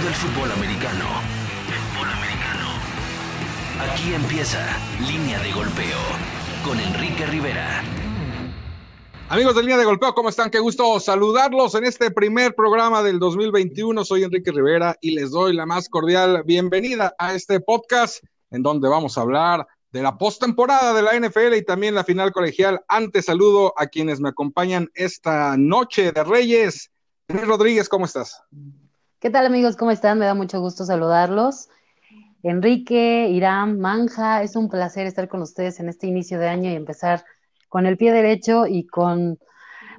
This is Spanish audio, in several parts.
todo el fútbol americano. Aquí empieza Línea de Golpeo con Enrique Rivera. Amigos de Línea de Golpeo, ¿cómo están? Qué gusto saludarlos en este primer programa del 2021. Soy Enrique Rivera y les doy la más cordial bienvenida a este podcast en donde vamos a hablar de la postemporada de la NFL y también la final colegial. Antes saludo a quienes me acompañan esta noche de Reyes. Rodríguez, ¿cómo estás? ¿Qué tal amigos? ¿Cómo están? Me da mucho gusto saludarlos. Enrique, Irán, Manja, es un placer estar con ustedes en este inicio de año y empezar con el pie derecho y con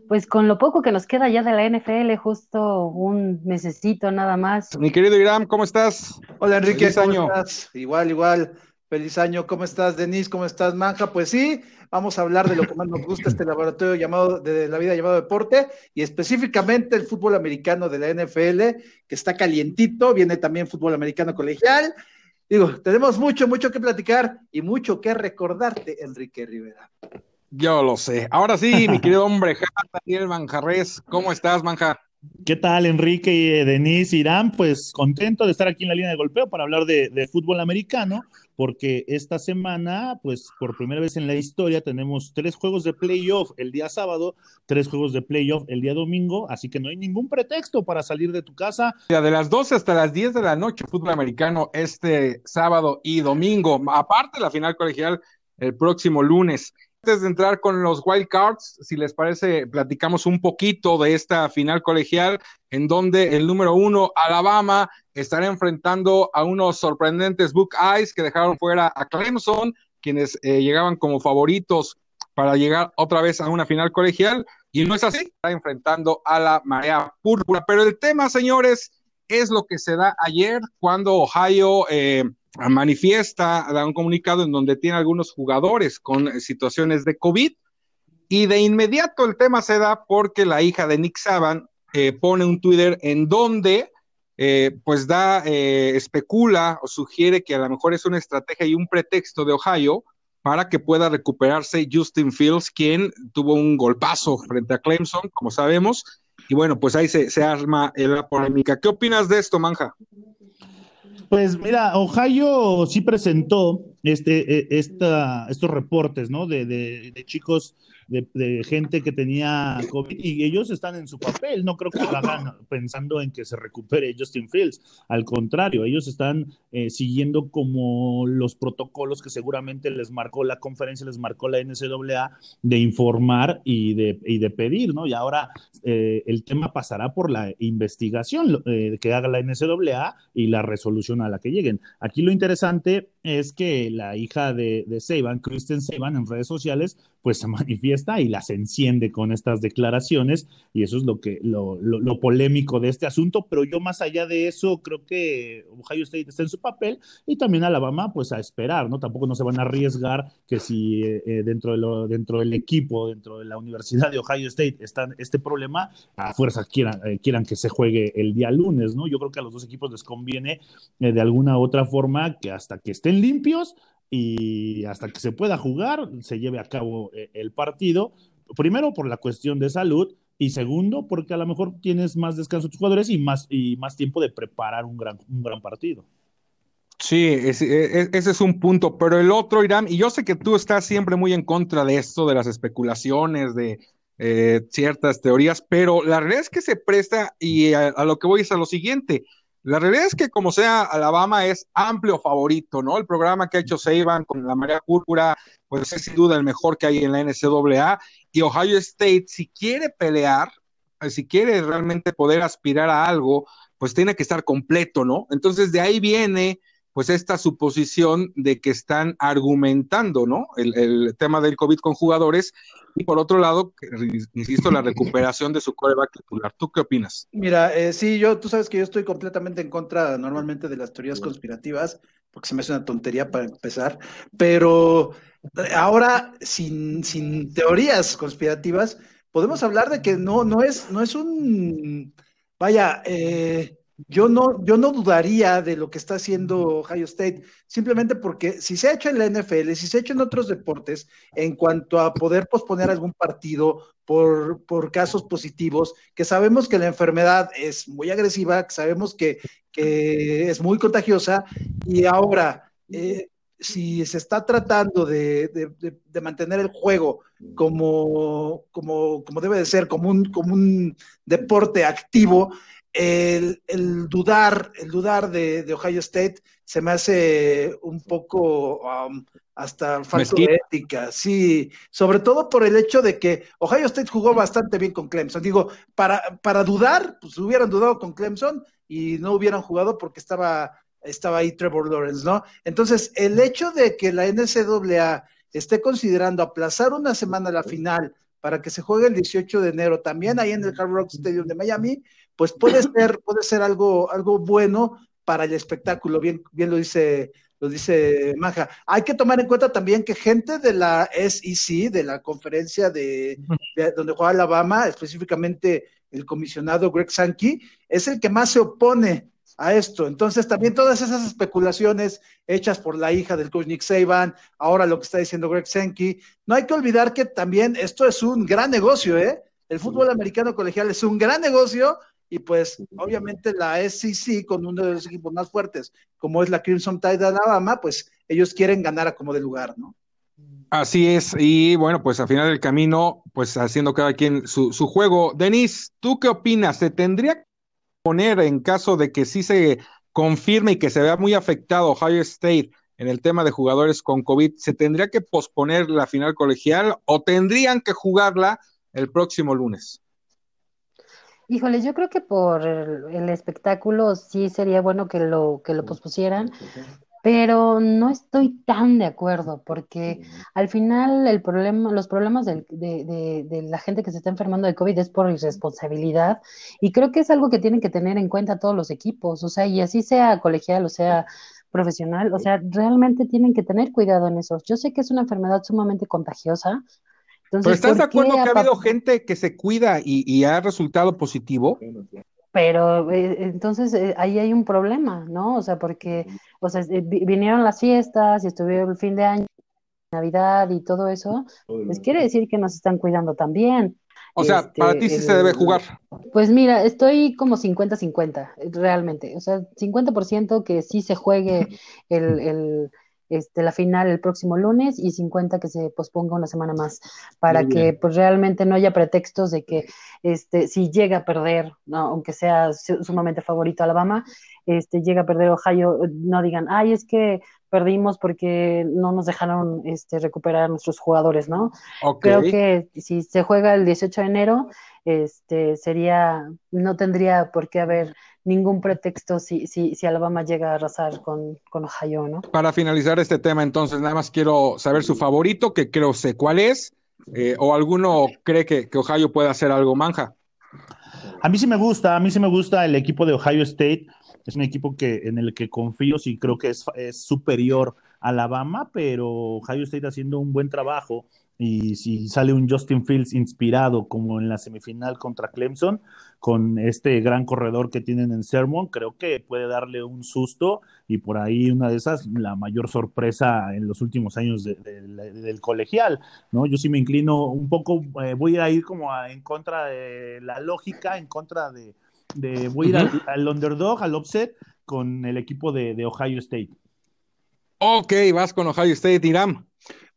pues con lo poco que nos queda ya de la NFL, justo un mesecito nada más. Mi querido Irán, ¿cómo estás? Hola Enrique, ¿cómo año. estás? Igual, igual. Feliz año. ¿Cómo estás, Denise? ¿Cómo estás, Manja? Pues sí, vamos a hablar de lo que más nos gusta este laboratorio llamado de la vida llamado deporte y específicamente el fútbol americano de la NFL, que está calientito, viene también fútbol americano colegial. Digo, tenemos mucho, mucho que platicar y mucho que recordarte, Enrique Rivera. Yo lo sé. Ahora sí, mi querido hombre, Daniel Manjarres, ¿cómo estás, Manja? ¿Qué tal, Enrique y eh, Denise Irán? Pues contento de estar aquí en la línea de golpeo para hablar de, fútbol americano, porque esta semana, pues por primera vez en la historia, tenemos tres juegos de playoff el día sábado, tres juegos de playoff el día domingo, así que no hay ningún pretexto para salir de tu casa. De las 12 hasta las 10 de la noche, fútbol americano este sábado y domingo, aparte la final colegial el próximo lunes. Antes de entrar con los wild cards, si les parece, platicamos un poquito de esta final colegial, en donde el número uno, Alabama, estará enfrentando a unos sorprendentes Eyes que dejaron fuera a Clemson, quienes eh, llegaban como favoritos para llegar otra vez a una final colegial, y no es así, está enfrentando a la marea púrpura. Pero el tema, señores, es lo que se da ayer cuando Ohio eh, manifiesta, da un comunicado en donde tiene algunos jugadores con eh, situaciones de COVID y de inmediato el tema se da porque la hija de Nick Saban eh, pone un Twitter en donde eh, pues da, especula o sugiere que a lo mejor es una estrategia y un pretexto de Ohio para que pueda recuperarse Justin Fields, quien tuvo un golpazo frente a Clemson, como sabemos, y bueno, pues ahí se arma la polémica. ¿Qué opinas de esto, Manja? Pues mira, Ohio sí presentó este, e, esta, estos reportes, ¿no? De, de, de chicos de, gente que tenía COVID y ellos están en su papel. No creo que lo hagan pensando en que se recupere Justin Fields. Al contrario, ellos están eh, siguiendo como los protocolos que seguramente les marcó la conferencia, les marcó la NCAA de informar y de, y de pedir, ¿no? Y ahora eh, el tema pasará por la investigación eh, que haga la NCAA y la resolución a la que lleguen. Aquí lo interesante es que la hija de, de Kristen Saban, en redes sociales, pues se manifiesta y las enciende con estas declaraciones, y eso es lo que, lo, lo, polémico de este asunto, pero yo más allá de eso, creo que Ohio State está en su papel, y también Alabama, pues a esperar, ¿no? Tampoco no se van a arriesgar que si eh, eh, dentro, de lo, dentro del equipo, dentro de la Universidad de Ohio State está este problema, a fuerzas quieran, eh, quieran que se juegue el día lunes, ¿no? Yo creo que a los dos equipos les conviene de alguna u otra forma que hasta que estén limpios y hasta que se pueda jugar, se lleve a cabo eh, el partido, primero por la cuestión de salud y segundo porque a lo mejor tienes más descanso de tus jugadores y más, y más tiempo de preparar un gran, un gran partido. Sí, ese es un punto, pero el otro, Irán, y yo sé que tú estás siempre muy en contra de esto, de las especulaciones, de eh, ciertas teorías, pero la realidad es que se presta y a lo que voy es a lo siguiente, la realidad es que como sea, Alabama es amplio favorito, ¿no? El programa que ha hecho Saban con la marea púrpura, pues es sin duda el mejor que hay en la NCAA. Y Ohio State, si quiere pelear, eh, si quiere realmente poder aspirar a algo, pues tiene que estar completo, ¿no? Entonces de ahí viene pues esta suposición de que están argumentando, ¿no? El tema del COVID con jugadores y por otro lado, insisto, la recuperación de su coreback titular. ¿Tú qué opinas? Mira, eh, sí, yo, tú sabes que yo estoy completamente en contra normalmente de las teorías conspirativas, porque se me hace una tontería para empezar, pero ahora, sin, sin teorías conspirativas, podemos hablar de que no, no es, no es un, vaya, eh, yo no, yo no dudaría de lo que está haciendo Ohio State, simplemente porque si se ha hecho en la NFL, si se ha hecho en otros deportes, en cuanto a poder posponer algún partido por, por casos positivos, que sabemos que la enfermedad es muy agresiva, que sabemos que, que es muy contagiosa y ahora eh, si se está tratando de, mantener el juego como, como, como, debe de ser, como un, como un deporte activo, el, dudar, el dudar de, Ohio State se me hace un poco um, hasta falta de ética, sí, sobre todo por el hecho de que Ohio State jugó bastante bien con Clemson. Digo, para, para dudar, pues hubieran dudado con Clemson y no hubieran jugado porque estaba estaba ahí Trevor Lawrence, ¿no? Entonces, el hecho de que la NCAA esté considerando aplazar una semana la final para que se juegue el 18 de enero, también ahí en el Hard Rock Stadium de Miami, pues puede ser, puede ser algo, algo bueno para el espectáculo, bien, bien lo dice, lo dice Maja. Hay que tomar en cuenta también que gente de la SEC, de la conferencia de, de donde juega Alabama, específicamente el comisionado Greg Sankey, es el que más se opone a esto. Entonces, también todas esas especulaciones hechas por la hija del coach Nick Saban, ahora lo que está diciendo Greg Sankey, no hay que olvidar que también esto es un gran negocio, ¿eh? El fútbol americano colegial es un gran negocio y pues obviamente la SEC con uno de los equipos más fuertes, como es la Crimson Tide de Alabama, pues ellos quieren ganar a como de lugar, ¿no? Así es, y bueno, pues al final del camino, pues haciendo cada quien su, su juego. Denis, ¿tú qué opinas? ¿Se tendría poner en caso de que sí se confirme y que se vea muy afectado Ohio State en el tema de jugadores con COVID, ¿se tendría que posponer la final colegial o tendrían que jugarla el próximo lunes? Híjole, yo creo que por el, espectáculo sí sería bueno que lo, que lo pospusieran, pero no estoy tan de acuerdo porque al final el problema, los problemas de, de, la gente que se está enfermando de COVID es por irresponsabilidad y creo que es algo que tienen que tener en cuenta todos los equipos, o sea, y así sea colegial o sea profesional, o sea, realmente tienen que tener cuidado en eso. Yo sé que es una enfermedad sumamente contagiosa. Entonces, ¿Pero estás de acuerdo que ha habido gente que se cuida y, y ha resultado positivo? pero eh, entonces eh, ahí hay un problema, ¿no? O sea, porque, o sea, eh, vinieron las fiestas y estuvieron el fin de año, Navidad y todo eso, pues quiere decir que nos están cuidando también. O sea, para ti sí se debe jugar. Pues mira, estoy como 50-50, realmente. O sea, 50% que sí se juegue el, el, este, la final el próximo lunes y 50 que se posponga una semana más para que pues realmente no haya pretextos de que este, si llega a perder, aunque sea sumamente favorito Alabama, este, llega a perder Ohio, no digan, ay, es que perdimos porque no nos dejaron este, recuperar a nuestros jugadores, ¿no? Creo que si se juega el 18 de enero, este, sería, no tendría por qué haber ningún pretexto si, si, si Alabama llega a arrasar con, con, Ohio, ¿no? Para finalizar este tema, entonces, nada más quiero saber su favorito, que creo sé cuál es, eh, o alguno cree que, que Ohio puede hacer algo manja. A mí sí me gusta, a mí sí me gusta el equipo de Ohio State. Es un equipo que, en el que confío, sí creo que es, es superior a Alabama, pero Ohio State haciendo un buen trabajo y si sale un Justin Fields inspirado como en la semifinal contra Clemson, con este gran corredor que tienen en Sermon, creo que puede darle un susto y por ahí una de esas, la mayor sorpresa en los últimos años del colegial, ¿no? Yo sí me inclino un poco, eh, voy a ir como en contra de la lógica, en contra de, voy a ir al, underdog, al offset, con el equipo de, de Ohio State. Ok, vas con Ohio State, Iram.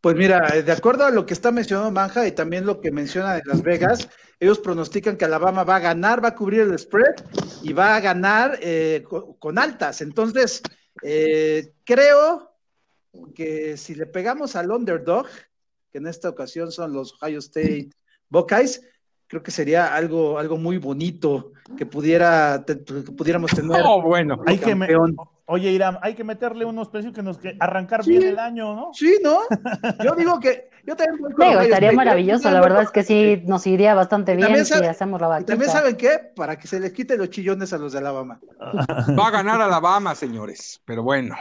Pues mira, de acuerdo a lo que está mencionando Manja y también lo que menciona de Las Vegas, ellos pronostican que Alabama va a ganar, va a cubrir el spread y va a ganar eh, con, altas. Entonces, eh, creo que si le pegamos al underdog, que en esta ocasión son los Ohio State Buckeyes, creo que sería algo, algo muy bonito que pudiera que pudiéramos tener. Oh, bueno, hay que, Oye, Irán, hay que meterle unos precios que nos que arrancar bien el año, ¿no? Sí, ¿no? Yo digo que yo también Digo, estaría maravilloso, la verdad es que sí nos iría bastante bien si hacemos la vaquita. También saben qué, para que se les quite los chillones a los de Alabama. Va a ganar Alabama, señores, pero bueno.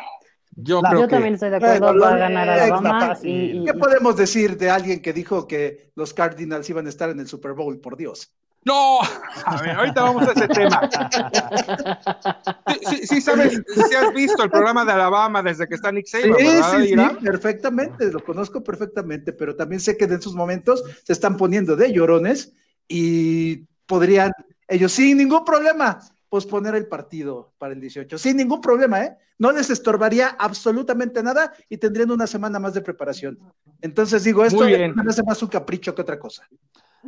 Yo, creo yo también estoy de acuerdo, va a ganar Alabama. Y, ¿Qué podemos decir de alguien que dijo que los Cardinals iban a estar en el Super Bowl, por Dios? No, a ver, ahorita vamos a ese tema. Sí, sí, sabes, si has visto el programa de Alabama desde que está Nick Saban, sí, Sí, sí, perfectamente, lo conozco perfectamente, pero también sé que en esos momentos se están poniendo de llorones y podrían, ellos sin ningún problema, posponer el partido para el 18, sin ningún problema, ¿eh? No les estorbaría absolutamente nada y tendrían una semana más de preparación. Entonces digo, esto me hace más un capricho que otra cosa.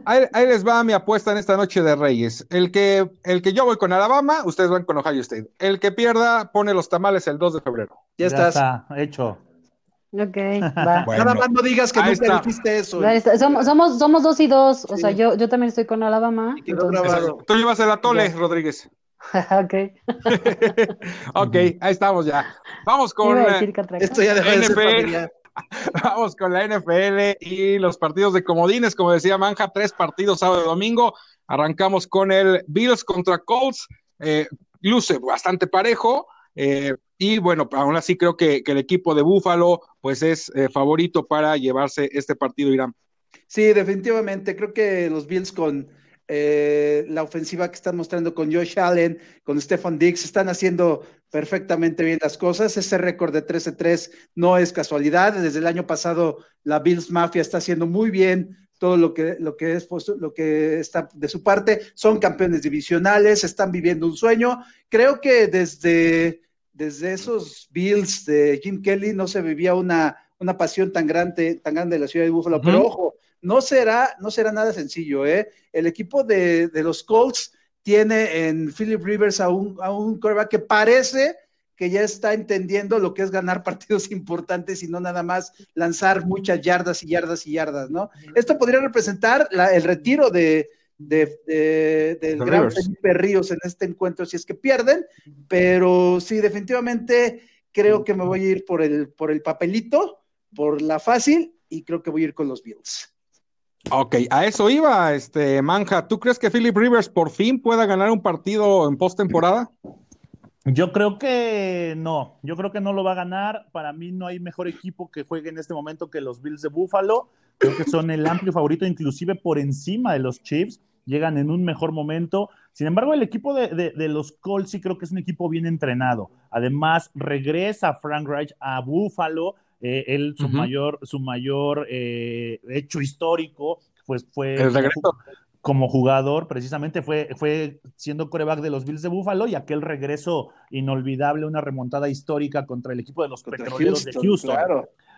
Ahí, les va mi apuesta en esta noche de Reyes. El que, el que yo voy con Alabama, ustedes van con Ohio State. El que pierda pone los tamales el 2 de febrero. Ya, estás. está, hecho. Ok, va. Nada más no digas que nunca dijiste eso. Somos, somos, somos, dos y dos. O sea, yo, yo también estoy con Alabama. Tú llevas el atole, Rodríguez. ok. ok, ahí estamos ya. Vamos con. Esto ya dejó de ser Vamos con la NFL y los partidos de comodines, como decía Manja, tres partidos sábado y domingo. Arrancamos con el Bills contra Colts. Eh, luce bastante parejo. Eh, y bueno, aún así creo que, el equipo de Búfalo pues es eh, favorito para llevarse este partido, Irán. Sí, definitivamente. Creo que los Bills con eh, la ofensiva que están mostrando con Josh Allen, con Stefan Diggs, están haciendo perfectamente bien las cosas. Ese récord de 13-3 no es casualidad. Desde el año pasado, la Bills Mafia está haciendo muy bien todo lo que, lo que es lo que está de su parte. Son campeones divisionales, están viviendo un sueño. Creo que desde, desde esos Bills de Jim Kelly no se vivía una, una pasión tan grande, tan grande de la ciudad de Buffalo. Pero ojo, no será, no será nada sencillo, ¿eh? El equipo de, los Colts tiene en Philip Rivers a un, a un que parece que ya está entendiendo lo que es ganar partidos importantes y no nada más lanzar muchas yardas y yardas y yardas, ¿no? Esto podría representar el retiro de, del gran Felipe Ríos en este encuentro si es que pierden, pero sí, definitivamente creo que me voy a ir por el, por el papelito, por la fácil, y creo que voy a ir con los Bills. Ok, a eso iba, este Manja. ¿Tú crees que Philip Rivers por fin pueda ganar un partido en postemporada? Yo creo que no, yo creo que no lo va a ganar. Para mí no hay mejor equipo que juegue en este momento que los Bills de Buffalo. Creo que son el amplio favorito, inclusive por encima de los Chiefs. Llegan en un mejor momento. Sin embargo, el equipo de, los Colts sí creo que es un equipo bien entrenado. Además, regresa Frank Reich a Buffalo eh, él, su mayor, su mayor eh, hecho histórico, pues fue como jugador, precisamente fue, fue siendo coreback de los Bills de Buffalo y aquel regreso inolvidable, una remontada histórica contra el equipo de los petroleros de Houston.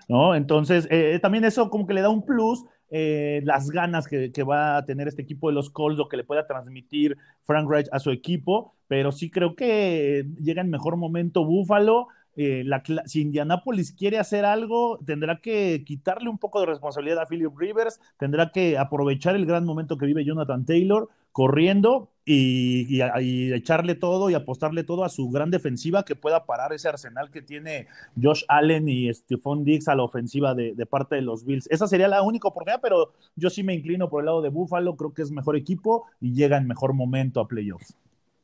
¿no? Entonces, eh, también eso como que le da un plus, las ganas que, que, va a tener este equipo de los Colts, lo que le pueda transmitir Frank Reich a su equipo, pero sí creo que llega en mejor momento Buffalo eh, si Indianapolis quiere hacer algo, tendrá que quitarle un poco de responsabilidad a Philip Rivers, tendrá que aprovechar el gran momento que vive Jonathan Taylor corriendo y, echarle todo y apostarle todo a su gran defensiva que pueda parar ese arsenal que tiene Josh Allen y Stephon Diggs a la ofensiva de, de, parte de los Bills. Esa sería la única oportunidad, pero yo sí me inclino por el lado de Buffalo, creo que es mejor equipo y llega en mejor momento a playoffs.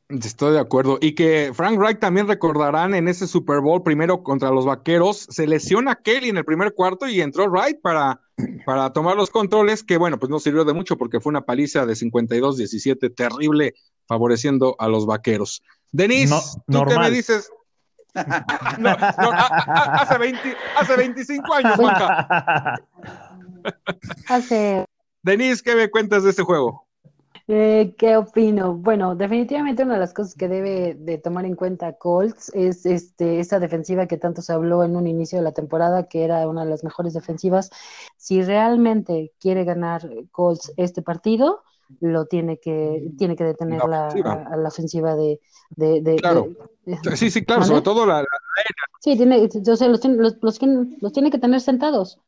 Estoy de acuerdo. Y que Frank Reich también recordarán en ese Super Bowl primero contra los vaqueros, se lesiona Kelly en el primer cuarto y entró Wright para, para tomar los controles, que bueno, pues no sirvió de mucho porque fue una paliza de 52-17 terrible, favoreciendo a los vaqueros. Denise, ¿tú qué me dices? hace, 20, hace 25 años, Hace. Denise, ¿qué me cuentas de este juego? Eh, ¿Qué opino? Bueno, definitivamente una de las cosas que debe de tomar en cuenta Colts es este, esa defensiva que tanto se habló en un inicio de la temporada, que era una de las mejores defensivas. Si realmente quiere ganar Colts este partido, lo tiene que tiene que detener la, la, ofensiva de, claro. sí sí claro sobre todo la, sí tiene yo sé, los, los, los, tiene que tener sentados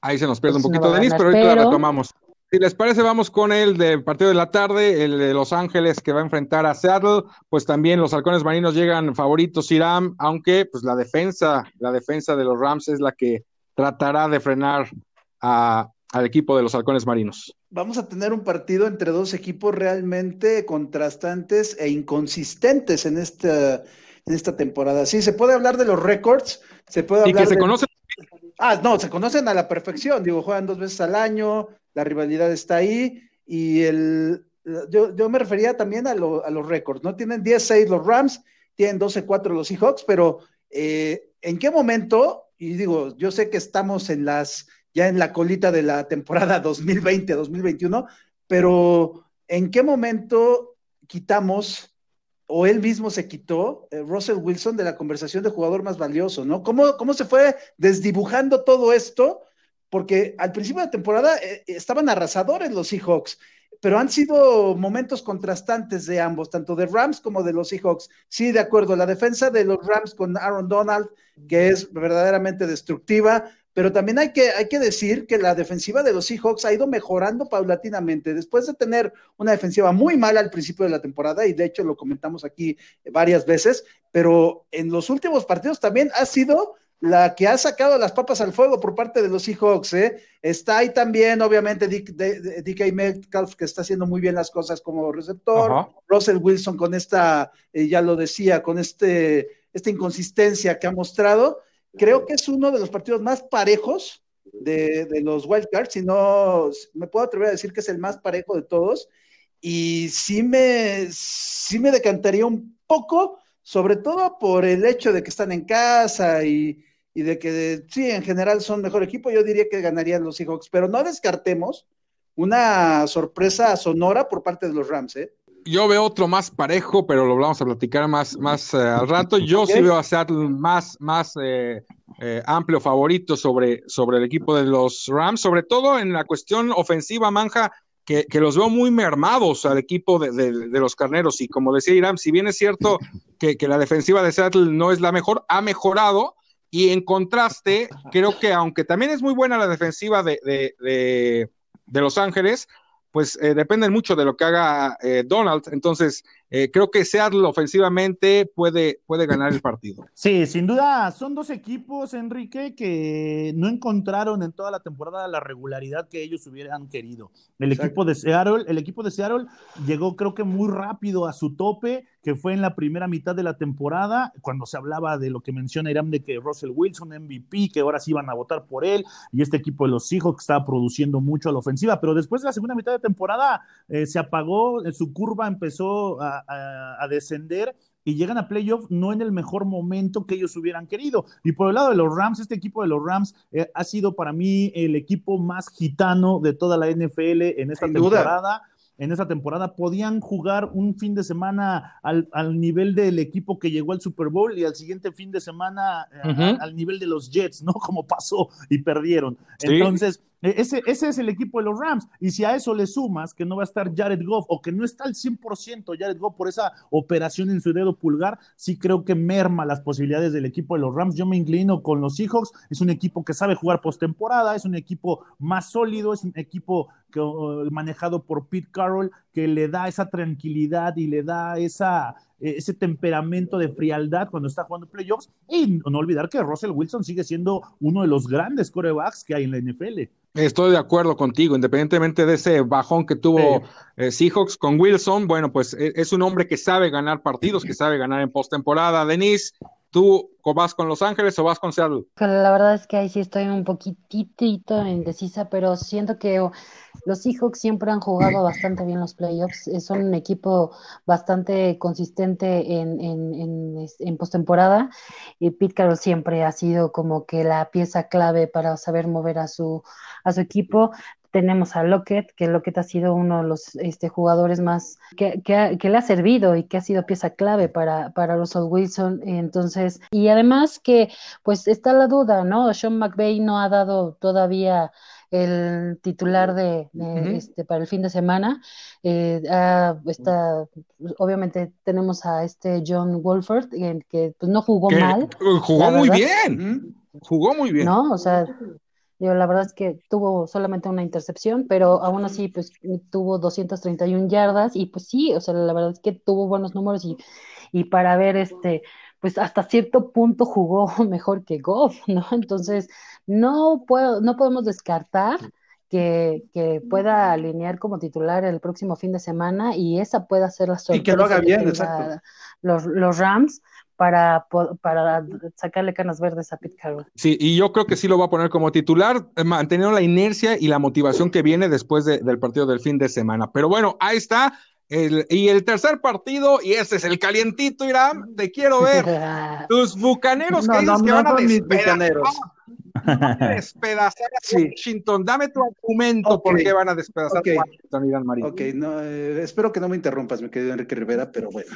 ahí se nos pierde un poquito Denis pero ahorita la retomamos si les parece, vamos con el del partido de la tarde, el de Los Ángeles que va a enfrentar a Seattle. Pues también los halcones marinos llegan favoritos Iram, aunque pues la defensa, la defensa de los Rams es la que tratará de frenar al equipo de los halcones marinos. Vamos a tener un partido entre dos equipos realmente contrastantes e inconsistentes en esta, en esta temporada. Sí, se puede hablar de los récords, se puede hablar y que se conocen. Ah, no, se conocen a la perfección. Digo, juegan dos veces al año, la rivalidad está ahí y el, yo, me refería también a, los récords, ¿no? Tienen 10-6 los Rams, tienen 12-4 los Seahawks, pero eh, ¿en qué momento? Y digo, yo sé que estamos en las, ya en la colita de la temporada 2020-2021, pero ¿en qué momento quitamos o él mismo se quitó, eh, Russell Wilson, de la conversación de jugador más valioso, ¿no? ¿Cómo, ¿Cómo se fue desdibujando todo esto? Porque al principio de temporada eh, estaban arrasadores los Seahawks, pero han sido momentos contrastantes de ambos, tanto de Rams como de los Seahawks. Sí, de acuerdo, la defensa de los Rams con Aaron Donald, que es verdaderamente destructiva, pero también hay que, hay que decir que la defensiva de los Seahawks ha ido mejorando paulatinamente. Después de tener una defensiva muy mala al principio de la temporada, y de hecho lo comentamos aquí varias veces, pero en los últimos partidos también ha sido la que ha sacado las papas al fuego por parte de los Seahawks. ¿eh? Está ahí también, obviamente, DK Metcalf, que está haciendo muy bien las cosas como receptor. Russell Wilson con esta, eh, ya lo decía, con este, esta inconsistencia que ha mostrado creo que es uno de los partidos más parejos de, los Wildcards, si no, me puedo atrever a decir que es el más parejo de todos, y sí me, sí me decantaría un poco, sobre todo por el hecho de que están en casa y, y de que sí, en general son mejor equipo, yo diría que ganarían los Seahawks, pero no descartemos una sorpresa sonora por parte de los Rams, ¿eh? yo veo otro más parejo, pero lo vamos a platicar más, más eh, al rato. Yo sí veo a Seattle más, más eh, eh, amplio favorito sobre, sobre el equipo de los Rams, sobre todo en la cuestión ofensiva, Manja, que, que los veo muy mermados al equipo de, de, los carneros. Y como decía Irán, si bien es cierto que, que la defensiva de Seattle no es la mejor, ha mejorado. Y en contraste, creo que aunque también es muy buena la defensiva de, de, de Los Ángeles, pues eh, dependen mucho de lo que haga eh, Donald. Entonces, eh, creo que Seattle ofensivamente puede, puede ganar el partido. Sí, sin duda, son dos equipos, Enrique, que no encontraron en toda la temporada la regularidad que ellos hubieran querido. El equipo de Seattle, el equipo de Seattle llegó creo que muy rápido a su tope, que fue en la primera mitad de la temporada, cuando se hablaba de lo que menciona Irán de que Russell Wilson MVP, que ahora sí iban a votar por él, y este equipo de los Seahawks estaba produciendo mucho a la ofensiva, pero después de la segunda mitad de temporada eh, se apagó, su curva empezó a a, descender y llegan a playoff no en el mejor momento que ellos hubieran querido. Y por el lado de los Rams, este equipo de los Rams eh, ha sido para mí el equipo más gitano de toda la NFL en esta temporada en esa temporada podían jugar un fin de semana al, nivel del equipo que llegó al Super Bowl y al siguiente fin de semana eh, al nivel de los Jets, ¿no? Como pasó y perdieron. Entonces, ese, ese es el equipo de los Rams. Y si a eso le sumas que no va a estar Jared Goff o que no está al 100% Jared Goff por esa operación en su dedo pulgar, sí creo que merma las posibilidades del equipo de los Rams. Yo me inclino con los Seahawks. Es un equipo que sabe jugar postemporada, es un equipo más sólido, es un equipo manejado por Pete Carroll que le da esa tranquilidad y le da esa ese temperamento de frialdad cuando está jugando playoffs. Y no olvidar que Russell Wilson sigue siendo uno de los grandes corebacks que hay en la NFL. Estoy de acuerdo contigo, independientemente de ese bajón que tuvo eh, Seahawks con Wilson, bueno, pues e, es un hombre que sabe ganar partidos, que sabe ganar en postemporada. Denise, ¿tú vas con Los Ángeles o vas con Seattle? La verdad es que ahí sí estoy un poquitito indecisa, pero siento que los Seahawks siempre han jugado bastante bien los playoffs. Son un equipo bastante consistente en, en, en, postemporada. Y Pete Carroll siempre ha sido como que la pieza clave para saber mover a su, a su equipo tenemos a Lockett, que Lockett ha sido uno de los este, jugadores más que, que, le ha servido y que ha sido pieza clave para, para Russell Wilson. Entonces, y además que pues está la duda, ¿no? Sean McVay no ha dado todavía el titular de, este para el fin de semana. Eh, está, obviamente tenemos a este John Wolford, que, pues, no jugó mal. Jugó muy bien, jugó muy bien. No, o sea, la verdad es que tuvo solamente una intercepción, pero aún así pues tuvo 231 yardas y pues sí, o sea, la verdad es que tuvo buenos números y, y para ver este pues hasta cierto punto jugó mejor que Goff, ¿no? Entonces, no, puedo, no podemos descartar que, que, pueda alinear como titular el próximo fin de semana y esa pueda ser la sorpresa. Y que lo haga bien, exacto. Los, los Rams para, para sacarle canas verdes a Pete Carroll. Sí, y yo creo que sí lo va a poner como titular, eh, manteniendo la inercia y la motivación que viene después del partido del fin de semana. Pero bueno, ahí está y el tercer partido, y ese es el calientito, Irán, te quiero ver. Tus bucaneros que dices que van a bucaneros. despedazar a Sí. Washington. Dame tu argumento Ok. por qué van a despedazar Ok. a Washington, Irán Marín. Ok, no, eh, espero que no me interrumpas, mi querido Enrique Rivera, pero bueno.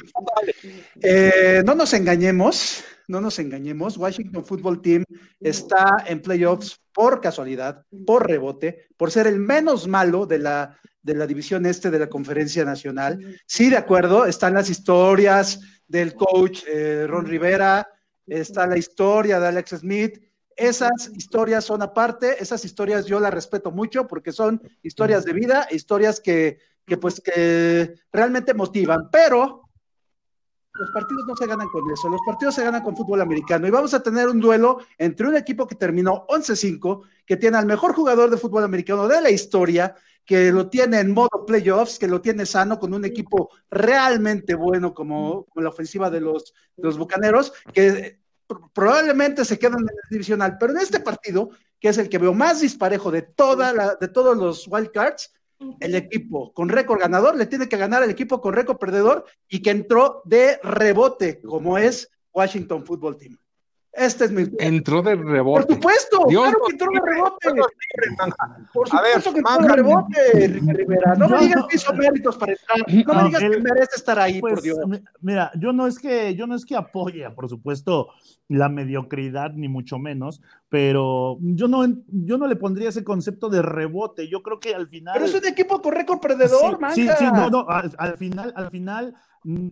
Eh, no nos engañemos, no nos engañemos. Washington Football Team está en playoffs por casualidad, por rebote, por ser el menos malo de la, de la división este de la conferencia nacional. Sí, de acuerdo, están las historias del coach eh, Ron Rivera, está la historia de Alex Smith. Esas historias son aparte, esas historias yo las respeto mucho porque son historias de vida, historias que, que pues que realmente motivan, pero los partidos no se ganan con eso, los partidos se ganan con fútbol americano. Y vamos a tener un duelo entre un equipo que terminó 11-5, que tiene al mejor jugador de fútbol americano de la historia, que lo tiene en modo playoffs, que lo tiene sano con un equipo realmente bueno como, la ofensiva de los, de los Bucaneros, que probablemente se quedan en el divisional, pero en este partido, que es el que veo más disparejo de, toda la, de todos los wildcards, el equipo con récord ganador le tiene que ganar al equipo con récord perdedor y que entró de rebote, como es Washington Football Team. Este es mi. Entró de Por rebote. supuesto, Dios claro que entró de rebote. Dios. Por A ver, supuesto que entró de rebote, Rivera. No me Yo digas no- que hizo méritos para entrar. No me No, digas que merece estar ahí, Pues, por Dios. mi- mira, yo no es que yo no es que apoye, por supuesto, la mediocridad ni mucho menos, pero yo no yo no le pondría ese concepto de rebote. Yo creo que al final Pero es un equipo con récord perdedor, sí, sí, Manja. sí, no, no, al, al final al final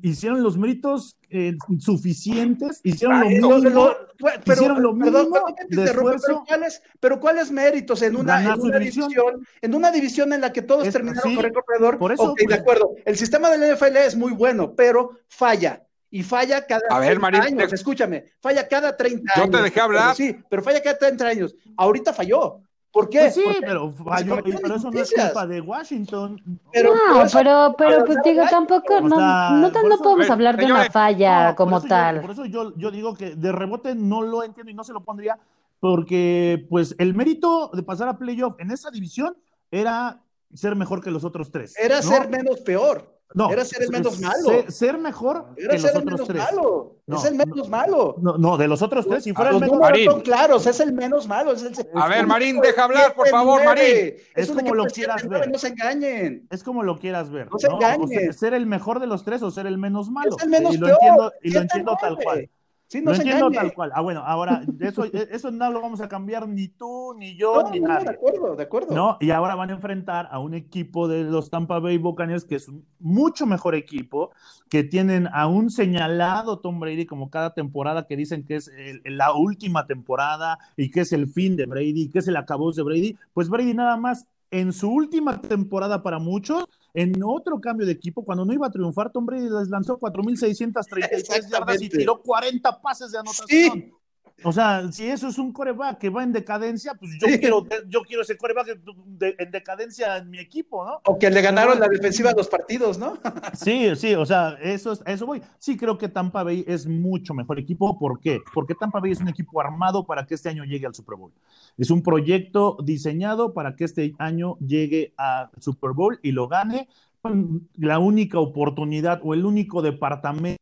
hicieron los méritos eh, suficientes, hicieron lo Ay, mínimo. lo- lo- pero, hicieron lo perdón, perdón esfuerzo. pero ¿cuáles, pero ¿cuáles méritos en una, en una división. división, en una división en la que todos Es- terminaron sí, con récord perdedor? por eso, ok, de pues- acuerdo. El sistema del NFL es muy bueno, pero falla. Y falla cada A ver, 30 Marín, años, te- escúchame, falla cada 30 Yo años. te dejé hablar. Sí, pero falla cada 30 años. Ahorita falló. ¿Por qué? Pues sí, Porque- pero falló, cometieron pero eso no es culpa de Washington. pero No, eso- pero, pero pues digo, tampoco, O no, sea, no, tan- por no eso- podemos hablar de señores, una falla No, por como eso yo- tal. por eso yo, yo digo que de rebote no lo entiendo y no se lo pondría, porque pues el mérito de pasar a playoff en esa división era ser mejor que los otros tres. Era ¿no? ser menos peor. No, era ser el menos malo. Ser, ser mejor Era que los ser el otros menos tres. malo. No, es el menos malo. No, no, de los otros tres, si fuera el Los menos números Marín. son claros, es el menos malo. Es el, A ver, Marín, deja hablar, por 7-9. favor, Marín. Es, como lo quieras 7-9, ver. No se engañen. Es como lo quieras ver. No se O engañen. sea, ser el mejor de los tres o ser el menos malo. Es el menos y lo peor. entiendo, y lo 7-9. entiendo tal cual. Sí, no se entiendo tal cual. Ah, bueno, ahora, eso, eso no lo vamos a cambiar ni tú, ni yo, No, ni no, nadie. de acuerdo, de acuerdo. ¿no? Y ahora van a enfrentar a un equipo de los Tampa Bay Buccaneers que es un mucho mejor equipo, que tienen a un señalado Tom Brady como cada temporada que dicen que es el- la última temporada y que es el fin de Brady, que es el acabose de Brady. Pues Brady nada más en su última temporada para muchos, en otro cambio de equipo, cuando no iba a triunfar, Tom Brady les lanzó 4.633 yardas y tiró 40 pases de anotación. Sí. O sea, si eso es un coreback que va en decadencia, pues yo Sí. quiero yo quiero ese coreback de- en decadencia en mi equipo, ¿no? O que le ganaron la defensiva a los partidos, ¿no? Sí, sí, o sea, eso es, a eso voy. Sí creo que Tampa Bay es mucho mejor equipo. ¿Por qué? Porque Tampa Bay es un equipo armado para que este año llegue al Super Bowl. Es un proyecto diseñado para que este año llegue al Super Bowl y lo gane. La única oportunidad o el único departamento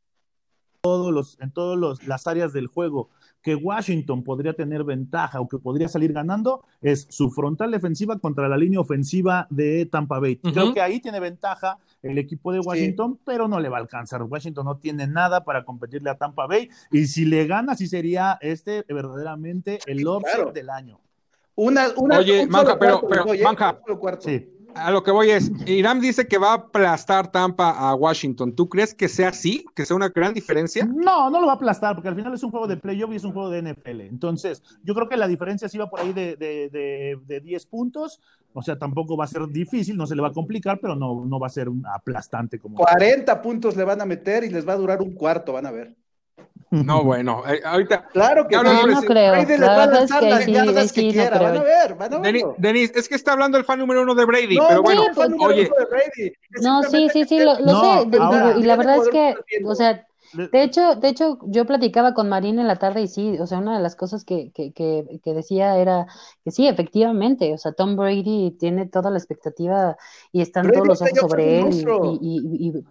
todos los, en todas las áreas del juego que Washington podría tener ventaja o que podría salir ganando es su frontal defensiva contra la línea ofensiva de Tampa Bay. Creo que ahí tiene ventaja el equipo de Washington, pero no le va a alcanzar. Washington no tiene nada para competirle a Tampa Bay y si le gana, sí sería este verdaderamente el upset claro. del año. Una, una, Oye, un Manja, pero- cuarto, pero, oye, Manja. Sí. A lo que voy es, Irán dice que va a aplastar Tampa a Washington. ¿Tú crees que sea así? ¿Que sea una gran diferencia? No, no lo va a aplastar, porque al final es un juego de playoff y es un juego de NFL. Entonces, yo creo que la diferencia sí va por ahí de, de, de, de 10 puntos. O sea, tampoco va a ser difícil, no se le va a complicar, pero no, no va a ser un aplastante como. 40 puntos le van a meter y les va a durar un cuarto, van a ver. No, bueno, eh, ahorita, Claro que No, no presi- creo. Brady La va a verdad es lanzar que las yardas sí no quiera. Van a ver, van a Denis, verlo. Denis, es que está hablando el fan número uno de Brady, No, pero bueno, no, el número oye, uno de Brady. No, sí, sí, sí, lo, lo No, sé. de- ahora- digo, y la verdad es que, o sea, Le- De hecho, de hecho, yo platicaba con Marín en la tarde y sí, o sea, una de las cosas que, que, que, que decía era que sí, efectivamente, o sea, Tom Brady tiene toda la expectativa y están Brady todos los ojos sobre él. Y, y,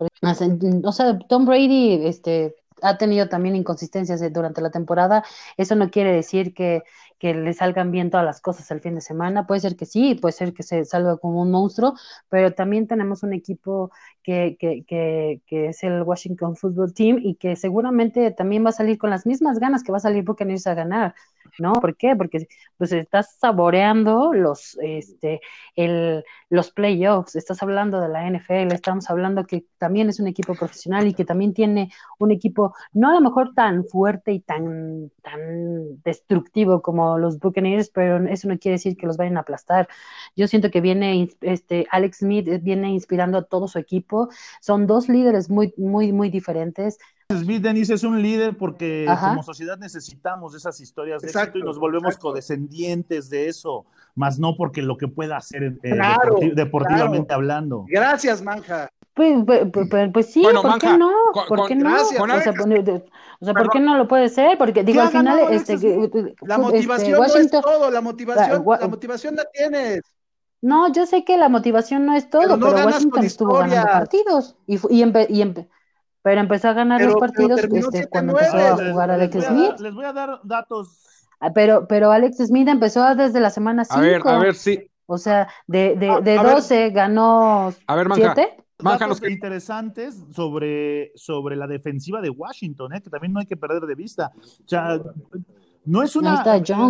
o sea, Tom Brady, este, ha tenido también inconsistencias eh, durante la temporada. Eso no quiere decir que, que le salgan bien todas las cosas el fin de semana. Puede ser que sí, puede ser que se salga como un monstruo, pero también tenemos un equipo que, que, que, que es el Washington Football Team y que seguramente también va a salir con las mismas ganas que va a salir Buccaneers a ganar. ¿no? ¿Por qué? Porque pues estás saboreando los, este, el, los playoffs, estás hablando de la NFL, estamos hablando que también es un equipo profesional y que también tiene un equipo no a lo mejor tan fuerte y tan, tan destructivo como los Buccaneers, pero eso no quiere decir que los vayan a aplastar. Yo siento que viene, este, Alex Smith viene inspirando a todo su equipo, son dos líderes muy, muy, muy diferentes. Smith Denise es un líder porque como sociedad necesitamos esas historias de éxito y nos volvemos codescendientes de eso, más no porque lo que pueda hacer eh, deportivamente hablando. Gracias, Manja. Pues, pues, pues, pues, pues sí, ¿por qué no? ¿Por qué no? o, sea, ¿por qué no lo puede ser? Porque digo, al final, este, la motivación no es todo, la motivación, la, motivación la tienes. No, yo sé que la motivación no es todo, pero, Washington estuvo ganando partidos y, y, y, pero empezó a ganar los partidos este, cuando empezó a jugar Alex Smith. Les voy a dar datos. Ah, pero, pero Alex Smith empezó desde la semana 5. A ver, a ver, sí. O sea, de, de, de 12 ganó a ver, 7. Datos interesantes sobre, sobre la defensiva de Washington, ¿eh? que también no hay que perder de vista. O sea, no es una,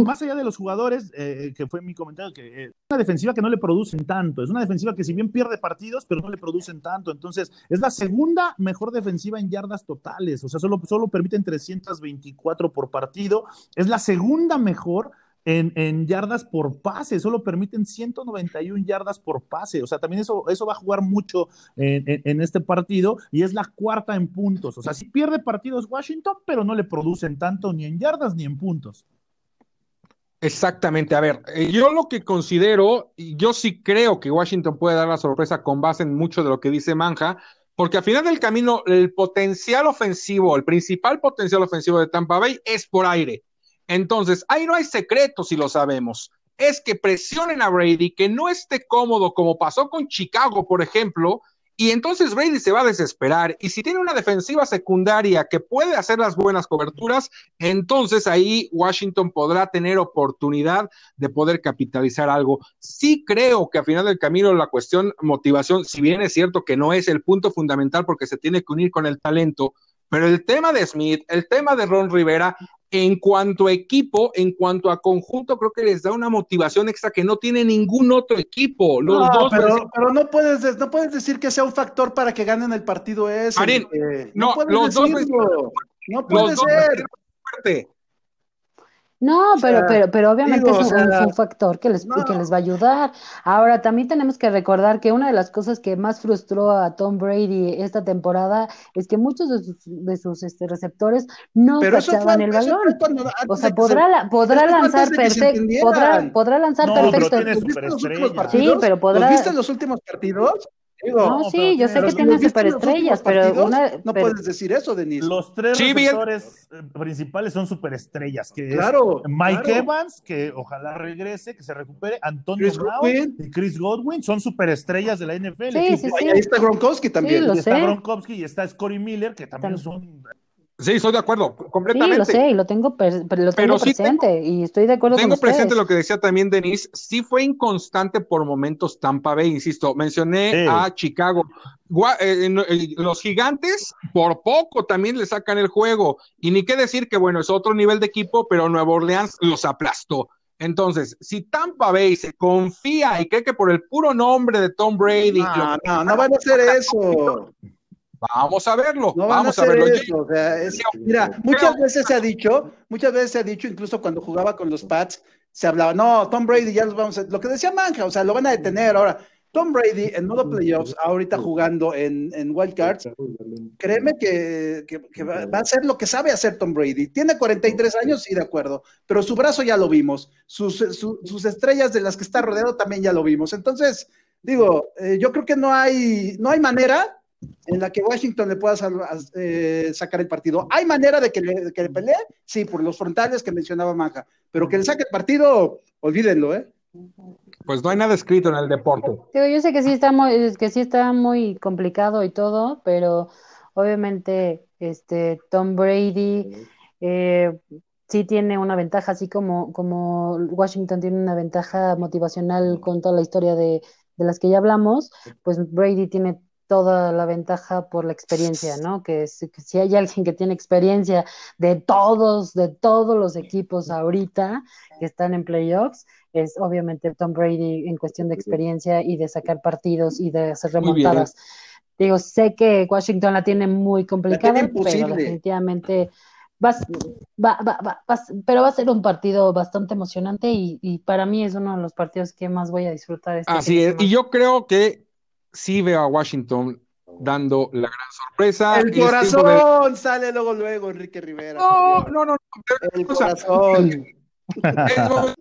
más allá de los jugadores, eh, que fue mi comentario, que es una defensiva que no le producen tanto, es una defensiva que si bien pierde partidos, pero no le producen tanto, entonces es la segunda mejor defensiva en yardas totales, o sea, solo, solo permiten 324 por partido, es la segunda mejor en, yardas por pase, solo permiten 191 yardas por pase, o sea, también eso, eso va a jugar mucho en, este partido y es la cuarta en puntos, o sea, si pierde partidos Washington, pero no le producen tanto ni en yardas ni en puntos. Exactamente, a ver, eh, yo lo que considero, yo sí creo que Washington puede dar la sorpresa con base en mucho de lo que dice Manja, porque al final del camino el potencial ofensivo, el principal potencial ofensivo de Tampa Bay es por aire. Entonces, ahí no hay secretos si lo sabemos. Es que presionen a Brady, que no esté cómodo, como pasó con Chicago, por ejemplo, y entonces Brady se va a desesperar. Y si tiene una defensiva secundaria que puede hacer las buenas coberturas, entonces ahí Washington podrá tener oportunidad de poder capitalizar algo. Sí creo que al final del camino la cuestión motivación, si bien es cierto que no es el punto fundamental porque se tiene que unir con el talento, pero el tema de Smith, el tema de Ron Rivera, en cuanto a equipo, en cuanto a conjunto, creo que les da una motivación extra que no tiene ningún otro equipo. Los no, dos pero, pero, no, puedes, no puedes decir que sea un factor para que ganen el partido ese. no, los dos no puede ser. No, pero, pero, pero obviamente es un, factor que les, que les va a ayudar. Ahora, también tenemos que recordar que una de las cosas que más frustró a Tom Brady esta temporada es que muchos de sus, de sus este, receptores no cachaban el balón. o sea, podrá, podrá lanzar perfecto, podrá, podrá lanzar perfecto. sí, pero podrá. ¿Viste los últimos partidos? No, sí, yo sé que tienen superestrellas, pero no puedes decir eso, Denise. Los tres sí, receptores eh, principales son superestrellas, que claro, es Mike Evans, que ojalá regrese, que se recupere, Antonio Brown y Chris Godwin, son superestrellas de la NFL. Sí, sí, Ahí está Gronkowski también. Sí, está Gronkowski y está Scotty Miller, que también son Sí, estoy de acuerdo, completamente. Sí, lo sé, y lo tengo, lo tengo presente, y estoy de acuerdo tengo con Tengo presente lo que decía también Denise, sí fue inconstante por momentos Tampa Bay, insisto, mencioné a Chicago. Eh, eh, los gigantes, por poco también le sacan el juego, y ni qué decir que, bueno, es otro nivel de equipo, pero Nueva Orleans los aplastó. Entonces, si Tampa Bay se confía y cree que por el puro nombre de Tom Brady... No, no, no van a hacer eso. Vamos a verlo. No vamos a, verlo. mira, muchas veces se ha dicho, muchas veces se ha dicho, incluso cuando jugaba con los Pats, se hablaba, no, Tom Brady ya los vamos a, lo que decía Manja, o sea, lo van a detener ahora. Tom Brady en modo playoffs, ahorita jugando en, en Wild Cards, créeme que, va, a hacer lo que sabe hacer Tom Brady. Tiene 43 años, sí, de acuerdo, pero su brazo ya lo vimos, sus, sus estrellas de las que está rodeado también ya lo vimos. Entonces, digo, eh, yo creo que no hay, no hay manera en la que Washington le pueda eh, sacar el partido. ¿Hay manera de que le, que pelee? Sí, por los frontales que mencionaba Manja, pero que le saque el partido, olvídenlo, ¿eh? Pues no hay nada escrito en el deporte. Yo sé que sí está muy, que sí está muy complicado y todo, pero obviamente este Tom Brady, eh, sí tiene una ventaja, así como, como Washington tiene una ventaja motivacional con toda la historia de, de las que ya hablamos, pues Brady tiene toda la ventaja por la experiencia, ¿no? Que, si, que si hay alguien que tiene experiencia de todos, de todos los equipos ahorita que están en playoffs, es obviamente Tom Brady en cuestión de experiencia y de sacar partidos y de hacer remontadas. Digo, sé que Washington la tiene muy complicada, tiene pero definitivamente va, va, va, va- pero va a ser un partido bastante emocionante y, y para mí es uno de los partidos que más voy a disfrutar este Así es. Y yo creo que sí veo a Washington dando la gran sorpresa. El de- corazón sale luego, luego, Enrique Rivera. No, no, no. no. El corazón.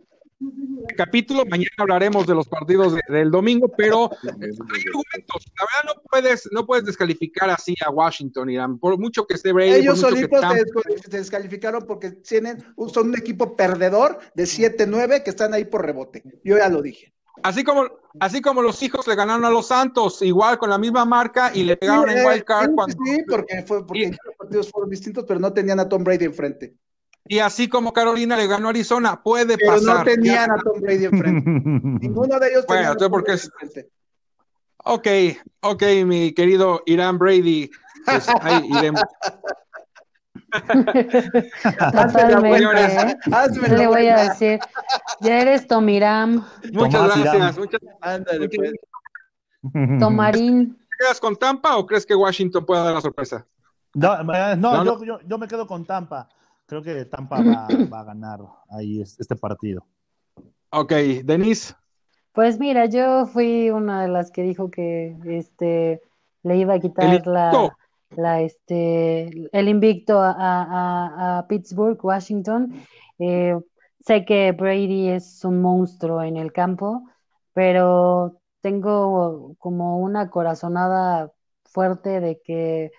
capítulo. Mañana hablaremos de los partidos de- del domingo, pero hay argumentos. La verdad no puedes, no puedes descalificar así a Washington, Irán. Por mucho que esté Brady, Ellos solitos se descalificaron porque tienen, son un equipo perdedor de 7-9 que están ahí por rebote. Yo ya lo dije. Así como, así como los hijos le ganaron a los Santos, igual con la misma marca y le pegaron en Eh, Wild Card sí, cuando- sí, porque, fue, porque Y- los partidos fueron distintos, pero no tenían a Tom Brady enfrente. y así como Carolina le ganó a Arizona, puede Pero pasar. no tenían a Tom Brady enfrente. Ninguno de ellos Bueno, tenía a porque Brady es- enfrente. Ok, ok, mi querido Irán Brady. Pues ahí iremos. Totalmente. ¿eh? Hazme ¿Qué la le voy a decir? Ya eres Tomiram, Muchas Tomás gracias. Irán. Muchas Ándale, pues. Tomarín. ¿Te quedas con Tampa o crees que Washington pueda dar la sorpresa? No, eh, no, No, yo, no. yo- yo me quedo con Tampa. Creo que Tampa va, va a ganar ahí es- este partido. Ok, Denise. Pues mira, yo fui una de las que dijo que este le iba a quitar la. La este el invicto a, Pittsburgh, Washington. Eh, sé que Brady es un monstruo en el campo, pero tengo como una corazonada fuerte de que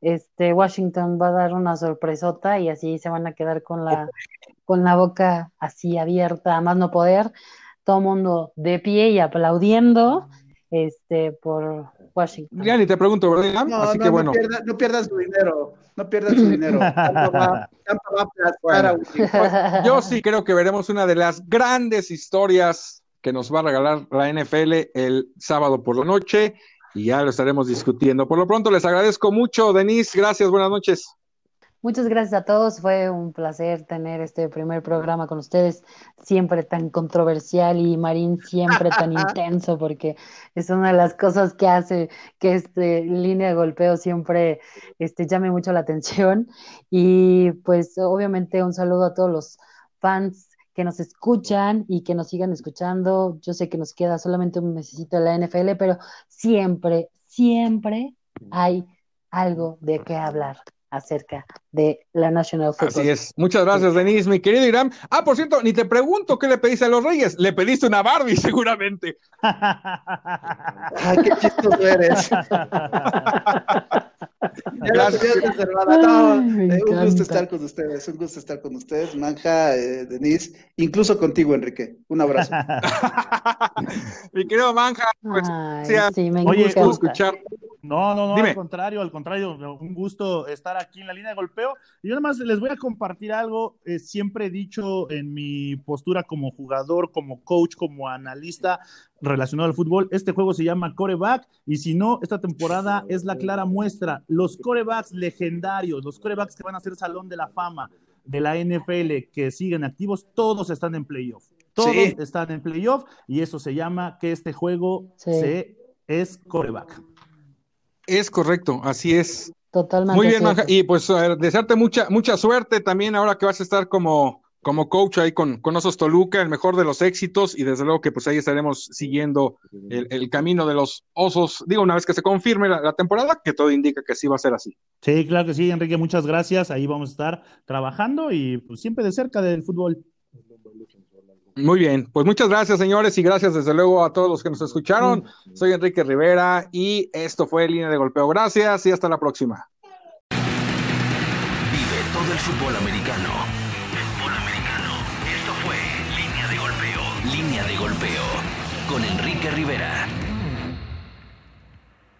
este Washington va a dar una sorpresota y así se van a quedar con la con la boca así abierta, a más no poder, todo mundo de pie y aplaudiendo este por Washington. Ya ni te pregunto, ¿verdad? No, Así no, que no bueno. pierdan, no pierdan su dinero. No pierdan su dinero. Tampa va, Tampa va a Washington. Yo sí creo que veremos una de las grandes historias que nos va a regalar la NFL el sábado por la noche y ya lo estaremos discutiendo. Por lo pronto les agradezco mucho, Denise. Gracias, buenas noches. Muchas gracias a todos, fue un placer tener este primer programa con ustedes, siempre tan controversial y Marín siempre tan intenso, porque es una de las cosas que hace que este línea de golpeo siempre este, llame mucho la atención. Y pues obviamente un saludo a todos los fans que nos escuchan y que nos sigan escuchando. Yo sé que nos queda solamente un mesecito de la NFL, pero siempre, siempre hay algo de qué hablar acerca de la National Football. Así es. Muchas gracias, Denise, mi querido Irán. Ah, por cierto, ni te pregunto qué le pediste a los Reyes. Le pediste una Barbie, seguramente. Ay, qué chistoso eres. Gracias. Ay, me eh, un encanta. gusto estar con ustedes, un gusto estar con ustedes, Manja, eh, Denise, incluso contigo, Enrique. Un abrazo. mi querido Manja, pues Ay, sí, me Oye, encanta. gusto escuchar. No, no, no, Dime. al contrario, al contrario, un gusto estar aquí en la línea de golpeo. Y yo nada más les voy a compartir algo, eh, siempre he dicho en mi postura como jugador, como coach, como analista relacionado al fútbol, este juego se llama coreback y si no, esta temporada es la clara muestra. Los corebacks legendarios, los corebacks que van a ser Salón de la Fama de la NFL, que siguen activos, todos están en playoff. Todos Sí. están en playoff y eso se llama que este juego Sí. se, es coreback. Es correcto, así es. Totalmente Muy bien. Manja. Y pues desearte mucha, mucha suerte también ahora que vas a estar como, como coach ahí con, con Osos Toluca, el mejor de los éxitos, y desde luego que pues ahí estaremos siguiendo el, el camino de los Osos, digo, una vez que se confirme la, la temporada, que todo indica que sí va a ser así. Sí, claro que sí, Enrique, muchas gracias. Ahí vamos a estar trabajando y pues, siempre de cerca del fútbol. Muy bien, pues muchas gracias, señores, y gracias desde luego a todos los que nos escucharon. Soy Enrique Rivera y esto fue Línea de Golpeo. Gracias y hasta la próxima. Vive todo el fútbol americano.